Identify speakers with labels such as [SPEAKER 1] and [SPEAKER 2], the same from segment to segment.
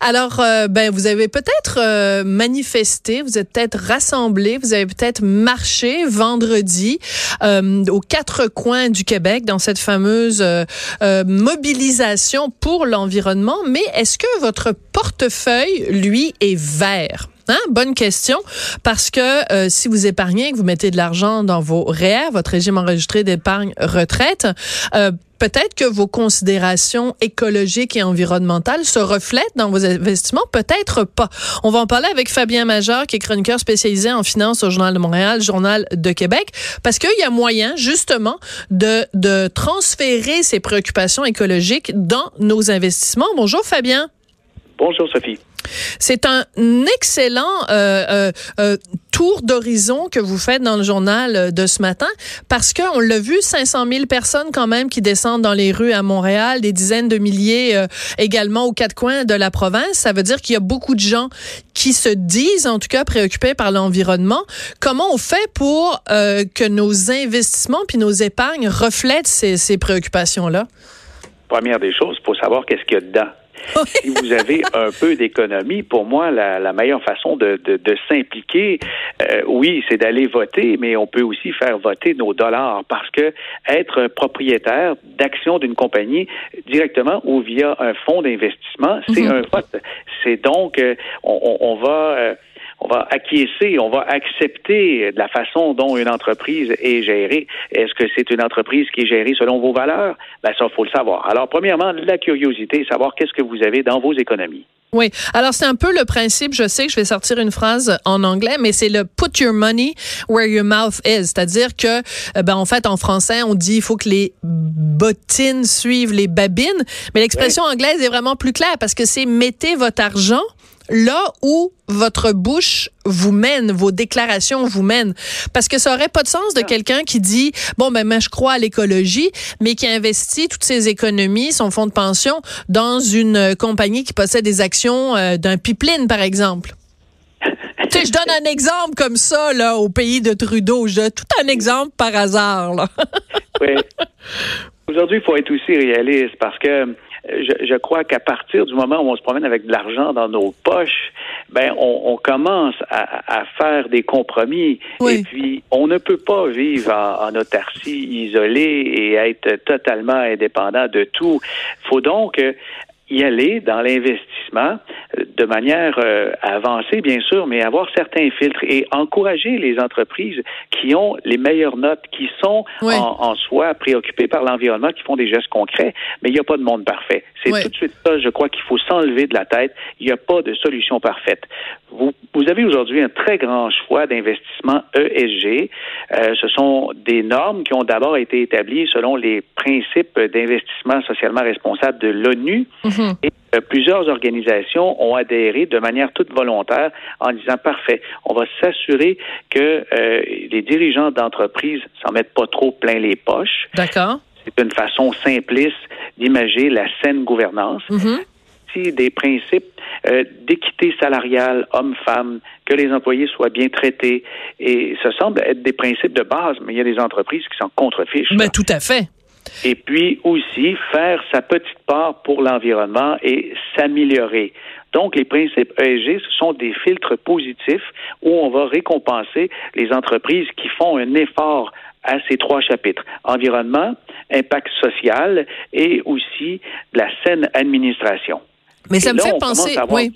[SPEAKER 1] Alors, euh, ben, vous avez peut-être euh, manifesté, vous êtes peut-être rassemblés, vous avez peut-être marché vendredi euh, aux quatre coins du Québec dans cette fameuse mobilisation pour l'environnement. Mais est-ce que votre portefeuille, lui, est vert? Hein? Bonne question, parce que si vous épargnez, que vous mettez de l'argent dans vos REER, votre régime enregistré d'épargne retraite, peut-être que vos considérations écologiques et environnementales se reflètent dans vos investissements, peut-être pas. On va en parler avec Fabien Major, qui est chroniqueur spécialisé en finance au Journal de Montréal, Journal de Québec, parce qu'il y a moyen, justement, de, de transférer ces préoccupations écologiques dans nos investissements. Bonjour, Fabien.
[SPEAKER 2] Bonjour, Sophie.
[SPEAKER 1] C'est un excellent euh, euh, euh, tour d'horizon que vous faites dans le journal de ce matin parce qu'on l'a vu, 500 000 personnes quand même qui descendent dans les rues à Montréal, des dizaines de milliers également aux quatre coins de la province. Ça veut dire qu'il y a beaucoup de gens qui se disent en tout cas préoccupés par l'environnement. Comment on fait pour que nos investissements puis nos épargnes reflètent ces, ces préoccupations-là?
[SPEAKER 2] Première des choses, il faut savoir qu'est-ce qu'il y a dedans si vous avez un peu d'économie, pour moi, la, meilleure façon de, s'impliquer, euh, oui, c'est d'aller voter, mais on peut aussi faire voter nos dollars parce que être propriétaire d'actions d'une compagnie directement ou via un fonds d'investissement, c'est mhm. un vote. C'est donc, euh, on, va... Euh, on va acquiescer, on va accepter la façon dont une entreprise est gérée. Est-ce que c'est une entreprise qui est gérée selon vos valeurs? Ben, ça, faut le savoir. Alors, premièrement, la curiosité, savoir qu'est-ce que vous avez dans vos économies.
[SPEAKER 1] Oui. Alors, c'est un peu le principe, je sais que je vais sortir une phrase en anglais, mais c'est le put your money where your mouth is. C'est-à-dire que, euh, ben, en fait, en français, on dit il faut que les bottines suivent les babines. Mais l'expression anglaise est vraiment plus claire parce que c'est mettez votre argent là où votre bouche vous mène, vos déclarations vous mènent. Parce que ça aurait pas de sens de quelqu'un qui dit, bon, ben, moi, je crois à l'écologie, mais qui investit toutes ses économies, son fonds de pension, dans une compagnie qui possède des actions euh, d'un pipeline, par exemple. tu sais, je donne un exemple comme ça, là, au pays de Trudeau. Je donne tout un exemple par hasard, là.
[SPEAKER 2] oui. Aujourd'hui, il faut être aussi réaliste parce que je, crois qu'à partir du moment où on se promène avec de l'argent dans nos poches, ben on, commence à, faire des compromis. Et puis, on ne peut pas vivre en, en autarcie isolée et être totalement indépendant de tout. faut donc y aller dans l'investissement euh, de manière euh, avancée, bien sûr, mais avoir certains filtres et encourager les entreprises qui ont les meilleures notes, qui sont en, soi préoccupées par l'environnement, qui font des gestes concrets, mais il n'y a pas de monde parfait. C'est tout de suite ça, je crois qu'il faut s'enlever de la tête. Il n'y a pas de solution parfaite. Vous, vous avez aujourd'hui un très grand choix d'investissement ESG. Euh, ce sont des normes qui ont d'abord été établies selon les principes d'investissement socialement responsable de l'ONU. Mhm. Et euh, plusieurs organisations ont adhéré de manière toute volontaire en disant parfait, on va s'assurer que euh, les dirigeants d'entreprise s'en mettent pas trop plein les poches.
[SPEAKER 1] D'accord.
[SPEAKER 2] C'est une façon simpliste d'imager la saine gouvernance. Mhm. des principes euh, d'équité salariale homme-femme, que les employés soient bien traités. Et ça semble être des principes de base, mais il y a des entreprises qui s'en contrefichent.
[SPEAKER 1] Mais tout à fait.
[SPEAKER 2] Et puis aussi faire sa petite part pour l'environnement et s'améliorer. Donc, les principes ESG, ce sont des filtres positifs où on va récompenser les entreprises qui font un effort à ces trois chapitres. Environnement, impact social et aussi la saine administration.
[SPEAKER 1] Mais ça me fait penser, oui.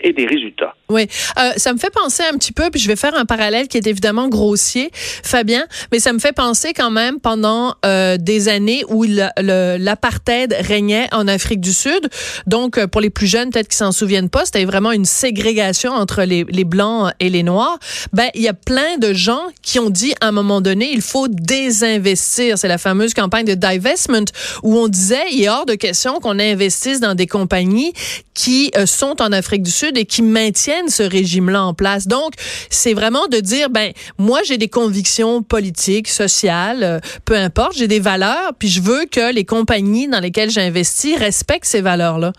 [SPEAKER 2] Et des résultats.
[SPEAKER 1] Oui, euh, ça me fait penser un petit peu, puis je vais faire un parallèle qui est évidemment grossier, Fabien, mais ça me fait penser quand même pendant euh, des années où l'apartheid régnait en Afrique du Sud. Donc, euh, pour les plus jeunes, peut-être qui s'en souviennent pas, c'était vraiment une ségrégation entre les, les blancs et les noirs. Ben, il y a plein de gens qui ont dit à un moment donné, il faut désinvestir. C'est la fameuse campagne de divestment où on disait, il est hors de question qu'on investisse dans des compagnies qui euh, sont en Afrique du Sud et qui maintiennent ce régime-là en place. Donc, c'est vraiment de dire, ben, moi, j'ai des convictions politiques, sociales, euh, peu importe, j'ai des valeurs, puis je veux que les compagnies dans lesquelles j'investis respectent ces valeurs-là.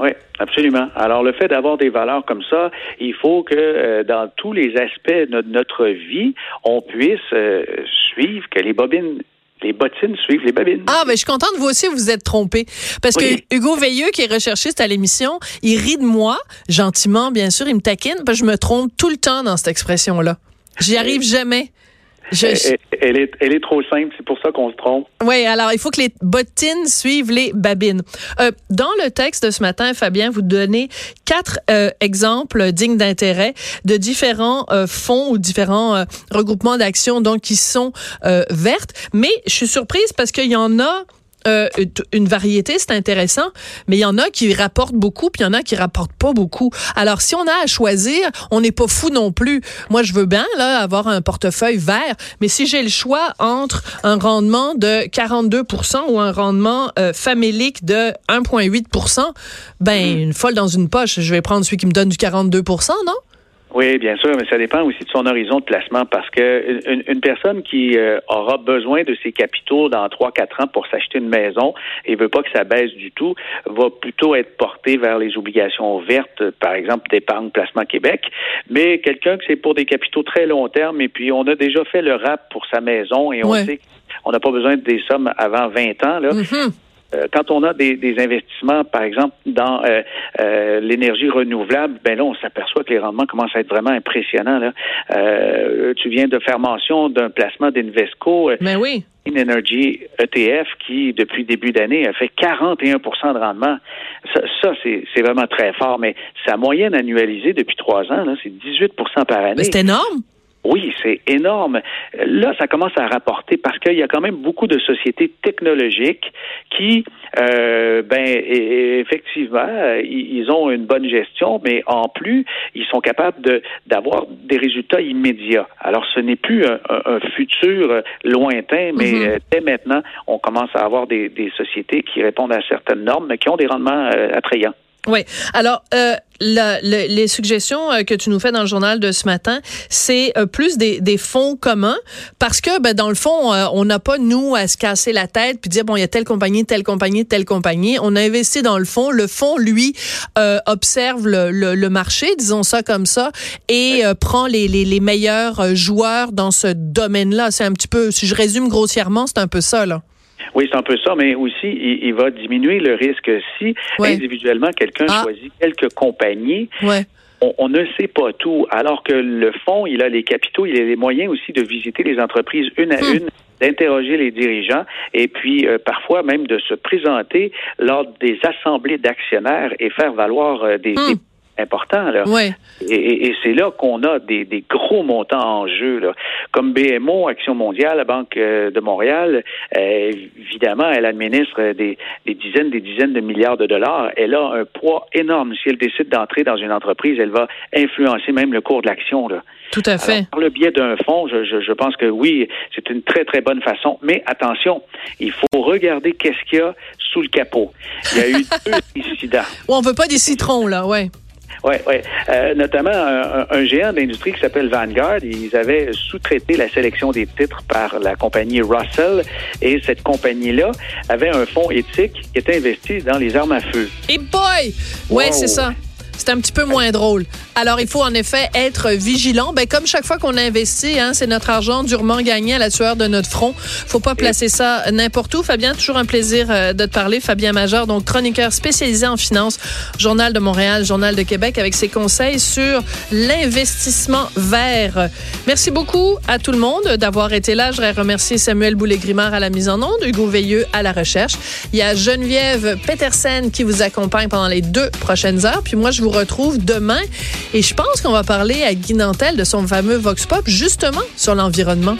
[SPEAKER 2] Oui, absolument. Alors, le fait d'avoir des valeurs comme ça, il faut que euh, dans tous les aspects de notre vie, on puisse euh, suivre que les bobines les bottines suivent les babines.
[SPEAKER 1] Ah, ben je suis contente, vous aussi, vous vous êtes trompé. Parce que Hugo Veilleux, qui est recherchiste à l'émission, il rit de moi, gentiment, bien sûr, il me taquine, parce que je me trompe tout le temps dans cette expression-là. J'y arrive jamais.
[SPEAKER 2] Elle, est, elle est trop simple, c'est pour ça qu'on se trompe.
[SPEAKER 1] Oui, alors il faut que les bottines suivent les babines. Euh, dans le texte de ce matin, Fabien, vous donnez quatre euh, exemples dignes d'intérêt de différents euh, fonds ou différents regroupements d'actions donc qui sont vertes. Mais je suis surprise parce qu'il y en a euh, une variété, c'est intéressant, mais il y en a qui rapportent beaucoup, puis il y en a qui rapportent pas beaucoup. Alors, si on a à choisir, on n'est pas fou non plus. Moi, je veux bien là avoir un portefeuille vert, mais si j'ai le choix entre un rendement de 42% ou un rendement euh, famélique de 1,8% ben, une folle dans une poche, je vais prendre celui qui me donne du 42% non?
[SPEAKER 2] Oui, bien sûr, mais ça dépend aussi de son horizon de placement parce que une, personne qui euh, aura besoin de ses capitaux dans trois quatre ans pour s'acheter une maison et veut pas que ça baisse du tout, va plutôt être portée vers les obligations vertes, par exemple d'épargne placement Québec. Mais quelqu'un que c'est pour des capitaux très long terme et puis on a déjà fait le rap pour sa maison et on sait qu'on n'a pas besoin de des sommes avant 20 ans là. Mm-hmm. Quand on a des, investissements, par exemple, dans euh, euh, l'énergie renouvelable, ben là, on s'aperçoit que les rendements commencent à être vraiment impressionnants. Là. tu viens de faire mention d'un placement d'Invesco.
[SPEAKER 1] Mais ben oui.
[SPEAKER 2] In Energy ETF qui, depuis début d'année, a fait 41% de rendement. Ça, c'est vraiment très fort, mais sa moyenne annualisée depuis trois ans, c'est 18% par année.
[SPEAKER 1] C'est énorme.
[SPEAKER 2] Oui, c'est énorme. Là, ça commence à rapporter parce qu'il y a quand même beaucoup de sociétés technologiques qui, euh, ben, effectivement, ils ont une bonne gestion, mais en plus, ils sont capables de d'avoir des résultats immédiats. Alors, ce n'est plus un, futur lointain, mais mm-hmm. euh, dès maintenant, on commence à avoir des, des, sociétés qui répondent à certaines normes, mais qui ont des rendements euh, attrayants.
[SPEAKER 1] Oui. Alors, euh, les suggestions euh, que tu nous fais dans le journal de ce matin, c'est euh, plus des, des, fonds communs parce que, ben, dans le fond, euh, on n'a pas, nous, à se casser la tête puis dire, bon, il y a telle compagnie, telle compagnie, telle compagnie. On a investi dans le fonds. Le fonds, lui, observe le, le, marché, disons ça comme ça, et prend les, les, les meilleurs joueurs dans ce domaine-là. C'est un petit peu, si je résume grossièrement, c'est un peu ça, là.
[SPEAKER 2] Oui, c'est un peu ça, mais aussi, il, va diminuer le risque si individuellement quelqu'un ah. choisit quelques compagnies. On, ne sait pas tout, alors que le fonds, il a les capitaux, il a les moyens aussi de visiter les entreprises une à hmm. une d'interroger les dirigeants et puis euh, parfois même de se présenter lors des assemblées d'actionnaires et faire valoir euh, des, hmm important. Là. Et, c'est là qu'on a des, gros montants en jeu. Là. Comme BMO, Action mondiale, la Banque euh, de Montréal, euh, évidemment, elle administre des, dizaines, des dizaines de milliards de dollars. Elle a un poids énorme. Si elle décide d'entrer dans une entreprise, elle va influencer même le cours de l'action.
[SPEAKER 1] Tout à fait.
[SPEAKER 2] par le biais d'un fonds, je, je, pense que oui, c'est une très, très bonne façon. Mais attention, il faut regarder qu'est-ce qu'il y a sous le capot. Il y a eu deux incidents.
[SPEAKER 1] On veut pas des citrons, là, ouais.
[SPEAKER 2] Oui, oui. Euh, notamment un, géant d'industrie qui s'appelle Vanguard. Ils avaient sous-traité la sélection des titres par la compagnie Russell et cette compagnie-là avait un fonds éthique qui était investi dans les armes à feu.
[SPEAKER 1] Et boy! Ouais, c'est ça c'est un petit peu moins drôle. Alors, il faut en effet être vigilant. Ben, comme chaque fois qu'on investit, hein, c'est notre argent durement gagné à la sueur de notre front. Faut pas placer ça n'importe où. Fabien, toujours un plaisir euh, de te parler. Fabien Major, donc chroniqueur spécialisé en finance, Journal de Montréal, Journal de Québec, avec ses conseils sur l'investissement vert. Merci beaucoup à tout le monde d'avoir été là. Je voudrais remercier Samuel Boulay-Grimard à la mise en onde, Hugo Veilleux à la recherche. Il y a Geneviève Petersen qui vous accompagne pendant les deux prochaines heures. Puis moi, je vous retrouve demain. Et je pense qu'on va parler à Guy Nantel de son fameux Vox Pop, justement sur l'environnement.